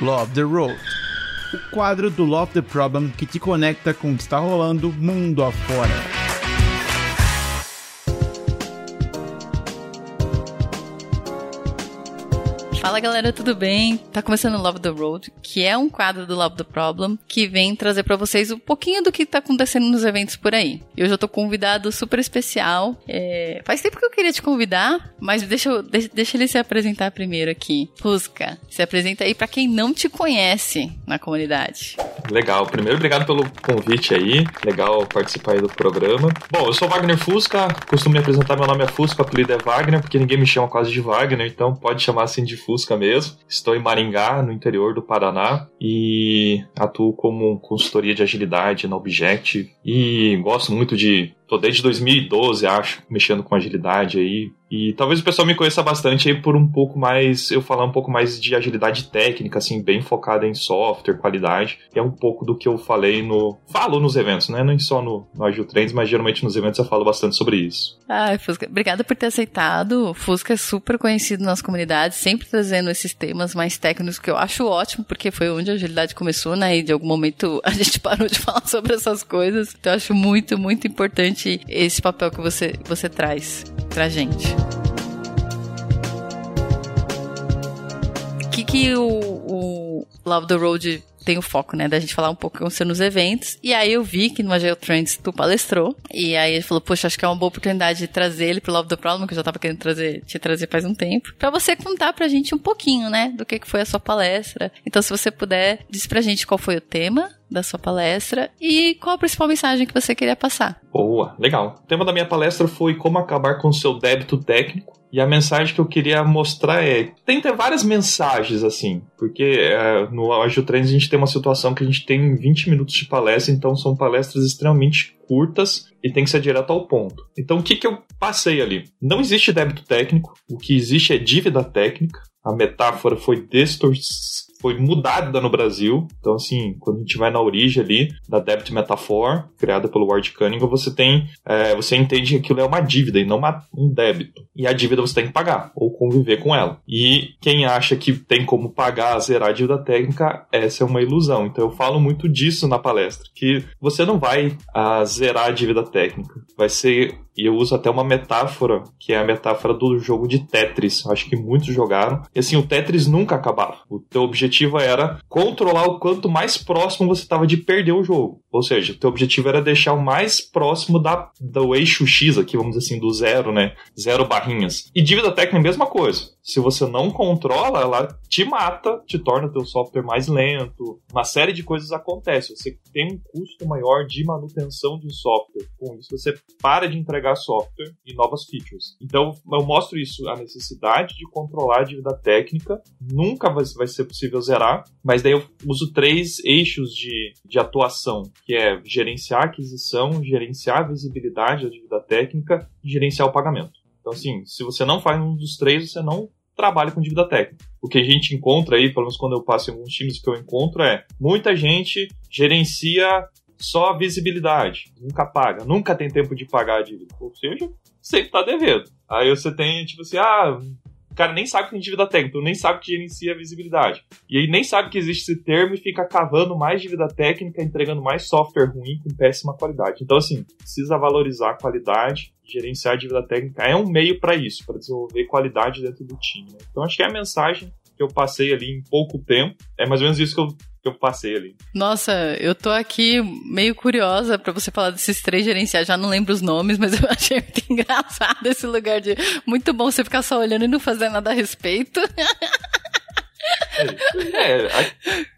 Love the Road. O quadro do Love the Problem que te conecta com o que está rolando mundo afora. Fala galera, tudo bem? Tá começando o Love the Road, que é um quadro do Love the Problem, que vem trazer para vocês um pouquinho do que tá acontecendo nos eventos por aí. E hoje eu tô com um convidado super especial. É... Faz tempo que eu queria te convidar, mas deixa, eu, deixa, ele se apresentar primeiro aqui. Fusca, se apresenta aí para quem não te conhece na comunidade. Legal, primeiro obrigado pelo convite aí, legal participar aí do programa. Bom, eu sou Wagner Fusca, costumo me apresentar, meu nome é Fusca, apelido é Wagner, porque ninguém me chama quase de Wagner, então pode chamar assim de Fusca Fusca mesmo. Estou em Maringá, no interior do Paraná, e atuo como consultoria de agilidade na Object. E gosto muito de. Tô desde 2012, acho, mexendo com agilidade aí, e talvez o pessoal me conheça bastante aí por um pouco mais, eu falar um pouco mais de agilidade técnica, assim, bem focada em software, qualidade. é um pouco do que eu falei no. Falo nos eventos, né? Não só no, no Agile Trends, mas geralmente nos eventos eu falo bastante sobre isso. Ah, Fusca, obrigada por ter aceitado. Fusca é super conhecido nas comunidades, sempre trazendo esses temas mais técnicos que eu acho ótimo, porque foi onde a agilidade começou, né? E de algum momento a gente parou de falar sobre essas coisas. Então eu acho muito, muito importante esse papel que você, você traz pra gente. O que, que o, o Love the Road tem o foco, né, da gente falar um pouco com você nos eventos. E aí eu vi que no Agile Trends tu palestrou. E aí ele falou, poxa, acho que é uma boa oportunidade de trazer ele pro Love the Problem, que eu já tava querendo trazer, te trazer faz um tempo. Pra você contar pra gente um pouquinho, né, do que, que foi a sua palestra. Então, se você puder, diz pra gente qual foi o tema da sua palestra e qual a principal mensagem que você queria passar. Boa, legal. O tema da minha palestra foi como acabar com o seu débito técnico e a mensagem que eu queria mostrar é: tem ter várias mensagens assim, porque é, no Agile Trends a gente tem uma situação que a gente tem 20 minutos de palestra, então são palestras extremamente curtas e tem que ser direto ao ponto. Então o que, que eu passei ali? Não existe débito técnico, o que existe é dívida técnica. A metáfora foi distorcida foi mudada no Brasil. Então, assim, quando a gente vai na origem ali da Debit Metaphor, criada pelo Ward Cunningham, você tem, é, você entende que aquilo é uma dívida e não uma, um débito. E a dívida você tem que pagar ou conviver com ela. E quem acha que tem como pagar, zerar a dívida técnica, essa é uma ilusão. Então, eu falo muito disso na palestra, que você não vai a, ah, zerar a dívida técnica. Vai ser e eu uso até uma metáfora, que é a metáfora do jogo de Tetris. Acho que muitos jogaram. E assim, o Tetris nunca acabava. O teu objetivo era controlar o quanto mais próximo você estava de perder o jogo. Ou seja, o teu objetivo era deixar o mais próximo da, do eixo X aqui, vamos dizer assim, do zero, né? Zero barrinhas. E dívida técnica é a mesma coisa. Se você não controla, ela te mata, te torna o teu software mais lento. Uma série de coisas acontece. Você tem um custo maior de manutenção de software. Com isso, você para de entregar software e novas features. Então, eu mostro isso, a necessidade de controlar a dívida técnica. Nunca vai, ser possível zerar, mas daí eu uso três eixos de, de atuação que é gerenciar a aquisição, gerenciar a visibilidade da dívida técnica e gerenciar o pagamento. Então, assim, se você não faz um dos três, você não trabalha com dívida técnica. O que a gente encontra aí, pelo menos quando eu passo em alguns times que eu encontro, é muita gente gerencia só a visibilidade, nunca paga, nunca tem tempo de pagar a dívida. Ou seja, sempre tá devendo. Aí você tem, tipo assim, ah, cara nem sabe que tem dívida técnica, nem sabe que gerencia a visibilidade. E aí nem sabe que existe esse termo e fica cavando mais dívida técnica, entregando mais software ruim com péssima qualidade. Então, assim, precisa valorizar a qualidade, gerenciar a dívida técnica. É um meio para isso, para desenvolver qualidade dentro do time. Né? Então, acho que é a mensagem que eu passei ali em pouco tempo. É mais ou menos isso que eu eu passei ali. Nossa, eu tô aqui meio curiosa para você falar desses três gerenciais. Já não lembro os nomes, mas eu achei muito engraçado esse lugar de muito bom você ficar só olhando e não fazer nada a respeito. É,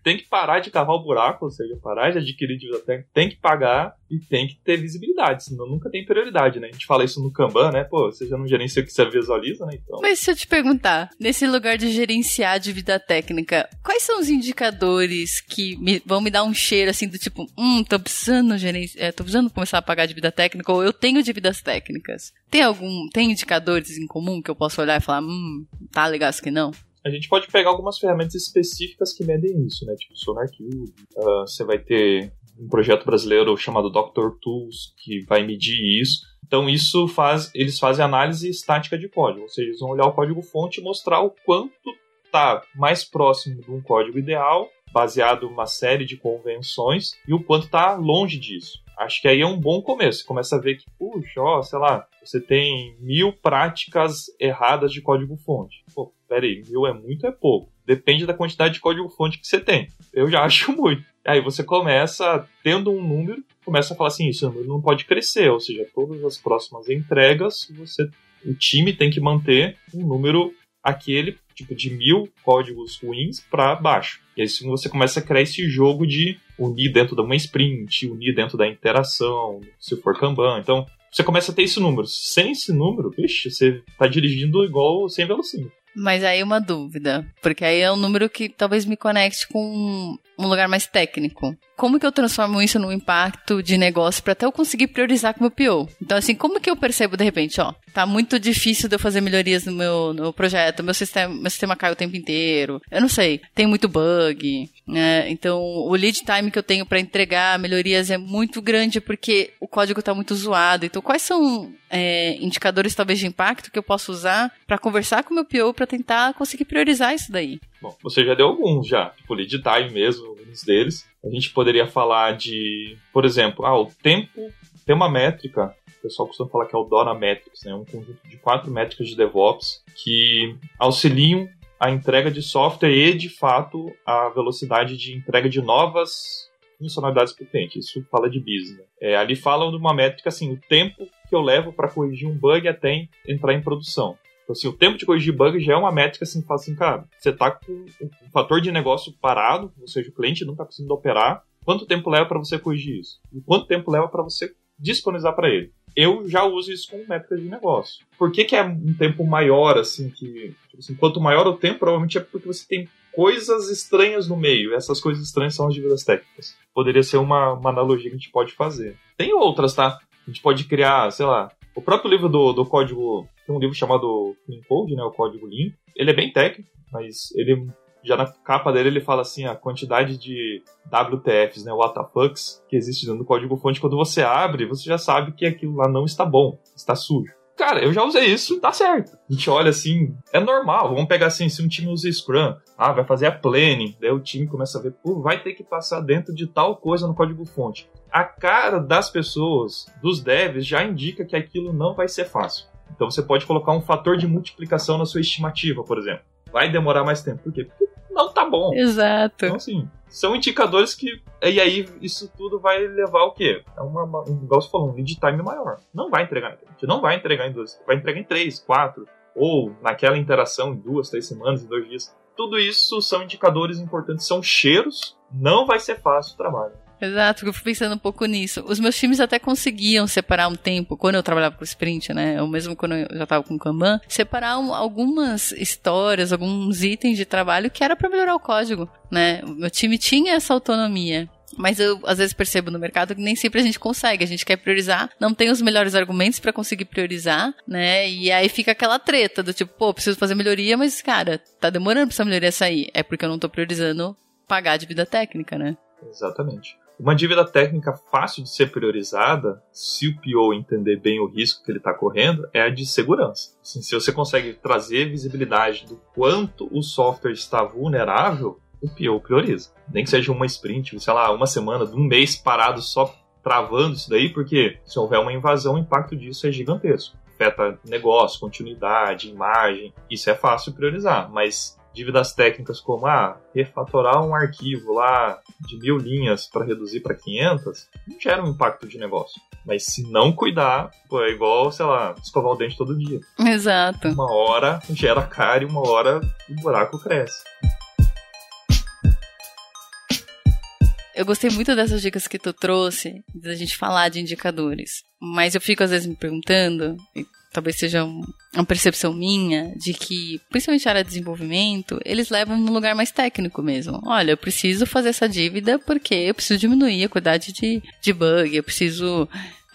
tem que parar de cavar o buraco, ou seja, parar de adquirir dívida técnica, tem que pagar e tem que ter visibilidade, senão nunca tem prioridade, né? A gente fala isso no Kanban, né? Pô, você já não gerencia o que você visualiza, né? Então... Mas se eu te perguntar, nesse lugar de gerenciar a dívida técnica, quais são os indicadores que me, vão me dar um cheiro assim do tipo, hum, tô precisando gerenciar, é, tô precisando começar a pagar dívida técnica ou eu tenho dívidas técnicas? Tem algum, tem indicadores em comum que eu posso olhar e falar, hum, tá legal isso aqui não? A gente pode pegar algumas ferramentas específicas que medem isso, né? Tipo SonarQube. Uh, você vai ter um projeto brasileiro chamado Doctor Tools que vai medir isso. Então isso faz, eles fazem análise estática de código, ou seja, eles vão olhar o código fonte e mostrar o quanto está mais próximo de um código ideal, baseado em uma série de convenções, e o quanto está longe disso. Acho que aí é um bom começo. Você começa a ver que, puxa, ó, sei lá, você tem mil práticas erradas de código-fonte. Pô, peraí, mil é muito é pouco. Depende da quantidade de código-fonte que você tem. Eu já acho muito. Aí você começa, tendo um número, começa a falar assim, isso não pode crescer, ou seja, todas as próximas entregas, você, o time tem que manter um número aquele tipo de mil códigos ruins para baixo. E aí você começa a criar esse jogo de unir dentro de uma sprint, unir dentro da interação, se for Kanban. Então, você começa a ter esse número. Sem esse número, vixe, você está dirigindo igual sem velocímetro. Mas aí uma dúvida, porque aí é um número que talvez me conecte com um lugar mais técnico. Como que eu transformo isso num impacto de negócio para até eu conseguir priorizar com o meu PO? Então, assim, como que eu percebo de repente, ó, tá muito difícil de eu fazer melhorias no meu, no projeto, meu sistema, meu sistema cai o tempo inteiro, eu não sei, tem muito bug, né? Então, o lead time que eu tenho para entregar melhorias é muito grande porque o código tá muito zoado. Então, quais são é, indicadores talvez de impacto que eu posso usar para conversar com o meu PO para tentar conseguir priorizar isso daí? Bom, você já deu alguns já, tipo lead time mesmo, alguns deles. A gente poderia falar de, por exemplo, ah, o tempo tem uma métrica, o pessoal costuma falar que é o Dora Metrics, né? um conjunto de quatro métricas de DevOps que auxiliam a entrega de software e, de fato, a velocidade de entrega de novas funcionalidades para o cliente. Isso fala de business. Né? É, ali falam de uma métrica assim, o tempo que eu levo para corrigir um bug até entrar em produção. Então, assim, o tempo de corrigir bug já é uma métrica assim, fala assim, cara, você tá com um fator de negócio parado, ou seja, o cliente não está conseguindo operar, quanto tempo leva para você corrigir isso? E quanto tempo leva para você disponibilizar para ele? Eu já uso isso como métrica de negócio. Por que, que é um tempo maior, assim, que. Tipo assim, quanto maior o tempo, provavelmente é porque você tem coisas estranhas no meio. Essas coisas estranhas são as dívidas técnicas. Poderia ser uma, uma analogia que a gente pode fazer. Tem outras, tá? A gente pode criar, sei lá, o próprio livro do, do código, tem um livro chamado Clean Code, né, o código limpo. Ele é bem técnico, mas ele já na capa dele ele fala assim a quantidade de WTFs, né, WTFs, que existe do código fonte. Quando você abre, você já sabe que aquilo lá não está bom, está sujo. Cara, eu já usei isso, tá certo. A gente olha assim, é normal. Vamos pegar assim, se um time usa Scrum, ah, vai fazer a planning, daí o time começa a ver, pô, vai ter que passar dentro de tal coisa no código fonte. A cara das pessoas, dos devs, já indica que aquilo não vai ser fácil. Então você pode colocar um fator de multiplicação na sua estimativa, por exemplo. Vai demorar mais tempo. Por quê? Porque não tá bom. Exato. Então, assim, são indicadores que. E aí, isso tudo vai levar o quê? É uma, um, igual você falou, um lead time maior. Não vai entregar gente não vai entregar em duas, vai entregar em três, quatro, ou naquela interação em duas, três semanas, em dois dias. Tudo isso são indicadores importantes, são cheiros. Não vai ser fácil o trabalho. Exato, eu fui pensando um pouco nisso. Os meus times até conseguiam separar um tempo, quando eu trabalhava com sprint, né? Ou mesmo quando eu já estava com Kanban, separar um, algumas histórias, alguns itens de trabalho que era para melhorar o código, né? O meu time tinha essa autonomia. Mas eu às vezes percebo no mercado que nem sempre a gente consegue. A gente quer priorizar, não tem os melhores argumentos para conseguir priorizar, né? E aí fica aquela treta do tipo, pô, preciso fazer melhoria, mas cara, tá demorando pra essa melhoria sair. É porque eu não tô priorizando pagar a dívida técnica, né? Exatamente. Uma dívida técnica fácil de ser priorizada, se o PO entender bem o risco que ele está correndo, é a de segurança. Assim, se você consegue trazer visibilidade do quanto o software está vulnerável, o PO prioriza. Nem que seja uma sprint, sei lá, uma semana, um mês parado só travando isso daí, porque se houver uma invasão, o impacto disso é gigantesco. Afeta negócio, continuidade, imagem, isso é fácil priorizar, mas dívidas técnicas como ah, refatorar um arquivo lá de mil linhas para reduzir para 500, não gera um impacto de negócio. Mas se não cuidar, pô, é igual, sei lá, escovar o dente todo dia. Exato. Uma hora gera cara e uma hora o buraco cresce. Eu gostei muito dessas dicas que tu trouxe, da gente falar de indicadores. Mas eu fico às vezes me perguntando, talvez seja um, uma percepção minha, de que, principalmente a área de desenvolvimento, eles levam no lugar mais técnico mesmo. Olha, eu preciso fazer essa dívida porque eu preciso diminuir a quantidade de, de bug, eu preciso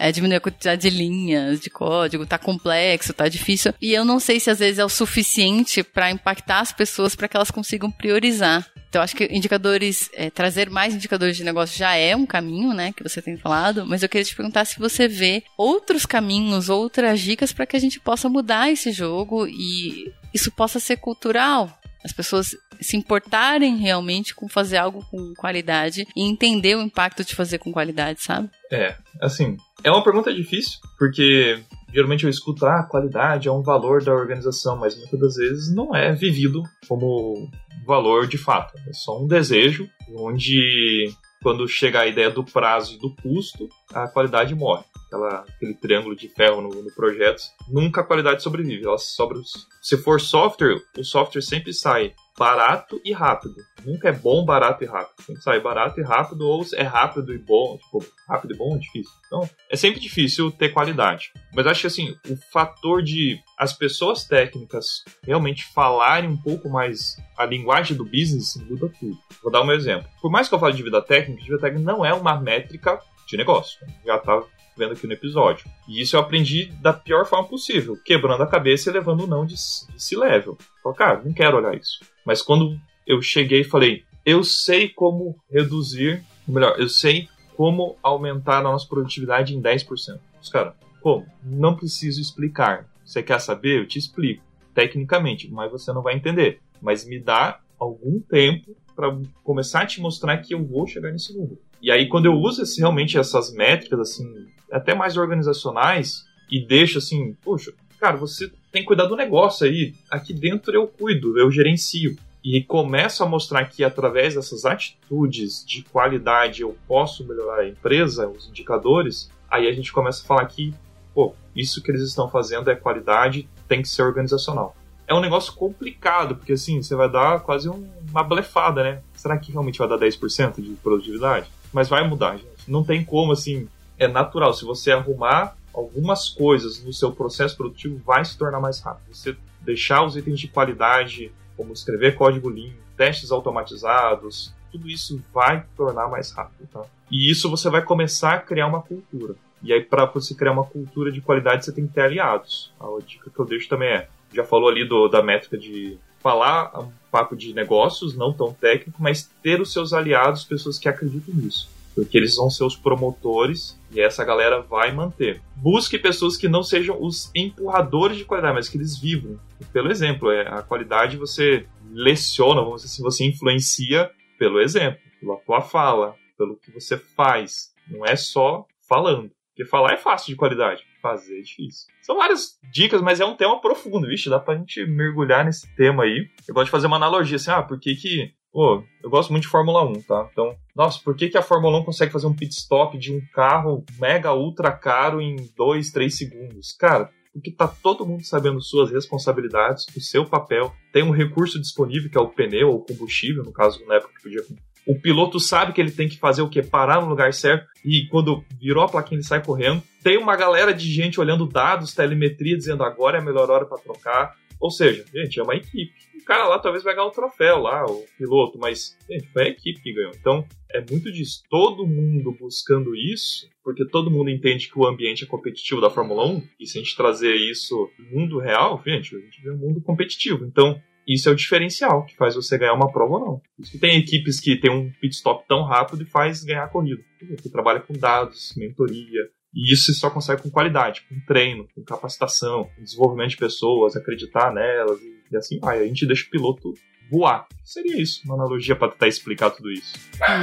é, diminuir a quantidade de linhas de código, tá complexo, tá difícil. E eu não sei se às vezes é o suficiente para impactar as pessoas para que elas consigam priorizar. Então, acho que indicadores, é, trazer mais indicadores de negócio já é um caminho, né, que você tem falado, mas eu queria te perguntar se você vê outros caminhos, outras dicas para que a gente possa mudar esse jogo e isso possa ser cultural As pessoas se importarem realmente com fazer algo com qualidade e entender o impacto de fazer com qualidade, sabe? É, assim, é uma pergunta difícil, porque geralmente eu escuto, ah, qualidade é um valor da organização, mas muitas das vezes não é vivido como valor de fato. É só um desejo onde quando chega a ideia do prazo e do custo, a qualidade morre. Aquela, aquele triângulo de ferro no, no projeto, nunca a qualidade sobrevive. Ela sobra, se for software, o software sempre sai barato e rápido. Nunca é bom, barato e rápido. Sempre sai barato e rápido, ou é rápido e bom. Tipo, rápido e bom é difícil. Então, é sempre difícil ter qualidade. Mas acho que assim, o fator de as pessoas técnicas realmente falarem um pouco mais a linguagem do business muda tudo. Vou dar um exemplo. Por mais que eu fale de vida técnica, vida técnica não é uma métrica de negócio. Já tá vendo aqui no episódio. E isso eu aprendi da pior forma possível, quebrando a cabeça e levando o não de, de level. Falei, cara, não quero olhar isso. Mas quando eu cheguei e falei, eu sei como reduzir, melhor, eu sei como aumentar a nossa produtividade em 10%. Os caras, como? Não preciso explicar. Você quer saber? Eu te explico. Tecnicamente, mas você não vai entender. Mas me dá algum tempo para começar a te mostrar que eu vou chegar nesse número. E aí, quando eu uso esse, realmente essas métricas, assim, até mais organizacionais, e deixo assim, poxa, cara, você tem que cuidar do negócio aí. Aqui dentro eu cuido, eu gerencio. E começo a mostrar que através dessas atitudes de qualidade eu posso melhorar a empresa, os indicadores, aí a gente começa a falar que, pô, isso que eles estão fazendo é qualidade, tem que ser organizacional. É um negócio complicado, porque assim, você vai dar quase uma blefada, né? Será que realmente vai dar 10% de produtividade? Mas vai mudar, gente. Não tem como, assim, é natural. Se você arrumar algumas coisas no seu processo produtivo, vai se tornar mais rápido. Você deixar os itens de qualidade, como escrever código limpo, testes automatizados, tudo isso vai tornar mais rápido, tá? E isso você vai começar a criar uma cultura. E aí, para você criar uma cultura de qualidade, você tem que ter aliados. A dica que eu deixo também é: já falou ali do, da métrica de falar um papo de negócios, não tão técnico, mas ter os seus aliados, pessoas que acreditam nisso porque eles são seus promotores e essa galera vai manter. Busque pessoas que não sejam os empurradores de qualidade, mas que eles vivam. Pelo exemplo, é, a qualidade você leciona, vamos dizer assim, você influencia pelo exemplo, pela tua fala, pelo que você faz. Não é só falando. Porque falar é fácil de qualidade, fazer é difícil. São várias dicas, mas é um tema profundo, vixe, dá pra gente mergulhar nesse tema aí. Eu gosto de fazer uma analogia assim, ah, por que que Pô, eu gosto muito de Fórmula 1, tá? Então, nossa, por que, que a Fórmula 1 consegue fazer um pit stop de um carro mega ultra caro em 2, 3 segundos? Cara, porque tá todo mundo sabendo suas responsabilidades, o seu papel, tem um recurso disponível que é o pneu ou combustível, no caso, na época que podia o piloto sabe que ele tem que fazer o que? Parar no lugar certo e quando virou a plaquinha ele sai correndo. Tem uma galera de gente olhando dados, telemetria, dizendo agora é a melhor hora para trocar. Ou seja, gente, é uma equipe. O cara lá talvez vai ganhar o troféu lá, o piloto, mas gente, foi a equipe que ganhou. Então, é muito disso. Todo mundo buscando isso, porque todo mundo entende que o ambiente é competitivo da Fórmula 1, e se a gente trazer isso no mundo real, gente, a gente vê um mundo competitivo. Então, isso é o diferencial que faz você ganhar uma prova ou não. Isso que tem equipes que tem um pit stop tão rápido e faz ganhar a corrida. Porque trabalha com dados, mentoria, e isso só consegue com qualidade, com treino, com capacitação, desenvolvimento de pessoas, acreditar nelas e, assim vai. A gente deixa o piloto voar. Seria isso, uma analogia para tentar explicar tudo isso.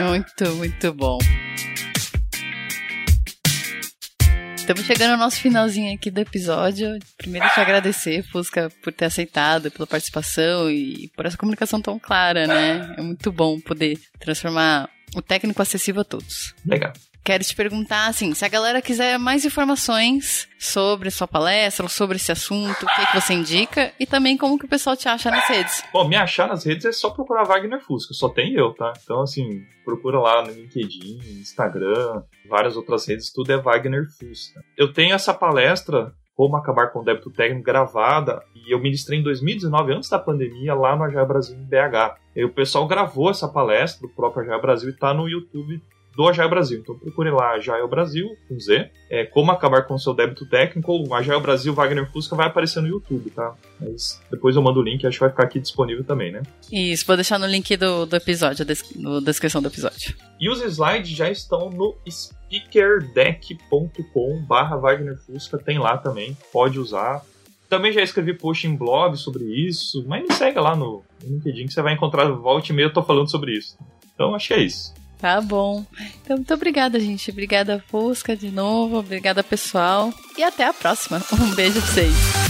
Muito, muito bom. Estamos chegando ao nosso finalzinho aqui do episódio. Primeiro, te agradecer, Fusca, por ter aceitado, pela participação e por essa comunicação tão clara, né? É muito bom poder transformar o técnico acessível a todos. Legal. Quero te perguntar, assim, se a galera quiser mais informações sobre sua palestra sobre esse assunto, o que, que você indica e também como que o pessoal te acha nas redes. Bom, me achar nas redes é só procurar Wagner Fusca, só tem eu, tá? Então, assim, procura lá no LinkedIn, Instagram, várias outras redes, tudo é Wagner Fusca. Eu tenho essa palestra como acabar com o débito técnico gravada e eu ministrei em 2019, antes da pandemia, lá no Agile Brasil em BH. E o pessoal gravou essa palestra do próprio Agile Brasil e tá no YouTube do Agile Brasil. Então procure lá Agile Brasil, com Z, é, como acabar com o seu débito técnico, ou Agile Brasil Wagner Fusca vai aparecer no YouTube, tá? Mas depois eu mando o link, acho que vai ficar aqui disponível também, né? Isso, vou deixar no link do, do episódio, na descrição do episódio. E os slides já estão no speakerdeck.com barra Wagner Fusca, tem lá também, pode usar. Também já escrevi post em blog sobre isso, mas me segue lá no LinkedIn que você vai encontrar volta e meia eu tô falando sobre isso. Então acho que é isso. Tá bom. Então, muito obrigada, gente. Obrigada, Fusca, de novo. Obrigada, pessoal. E até a próxima. Um beijo pra vocês.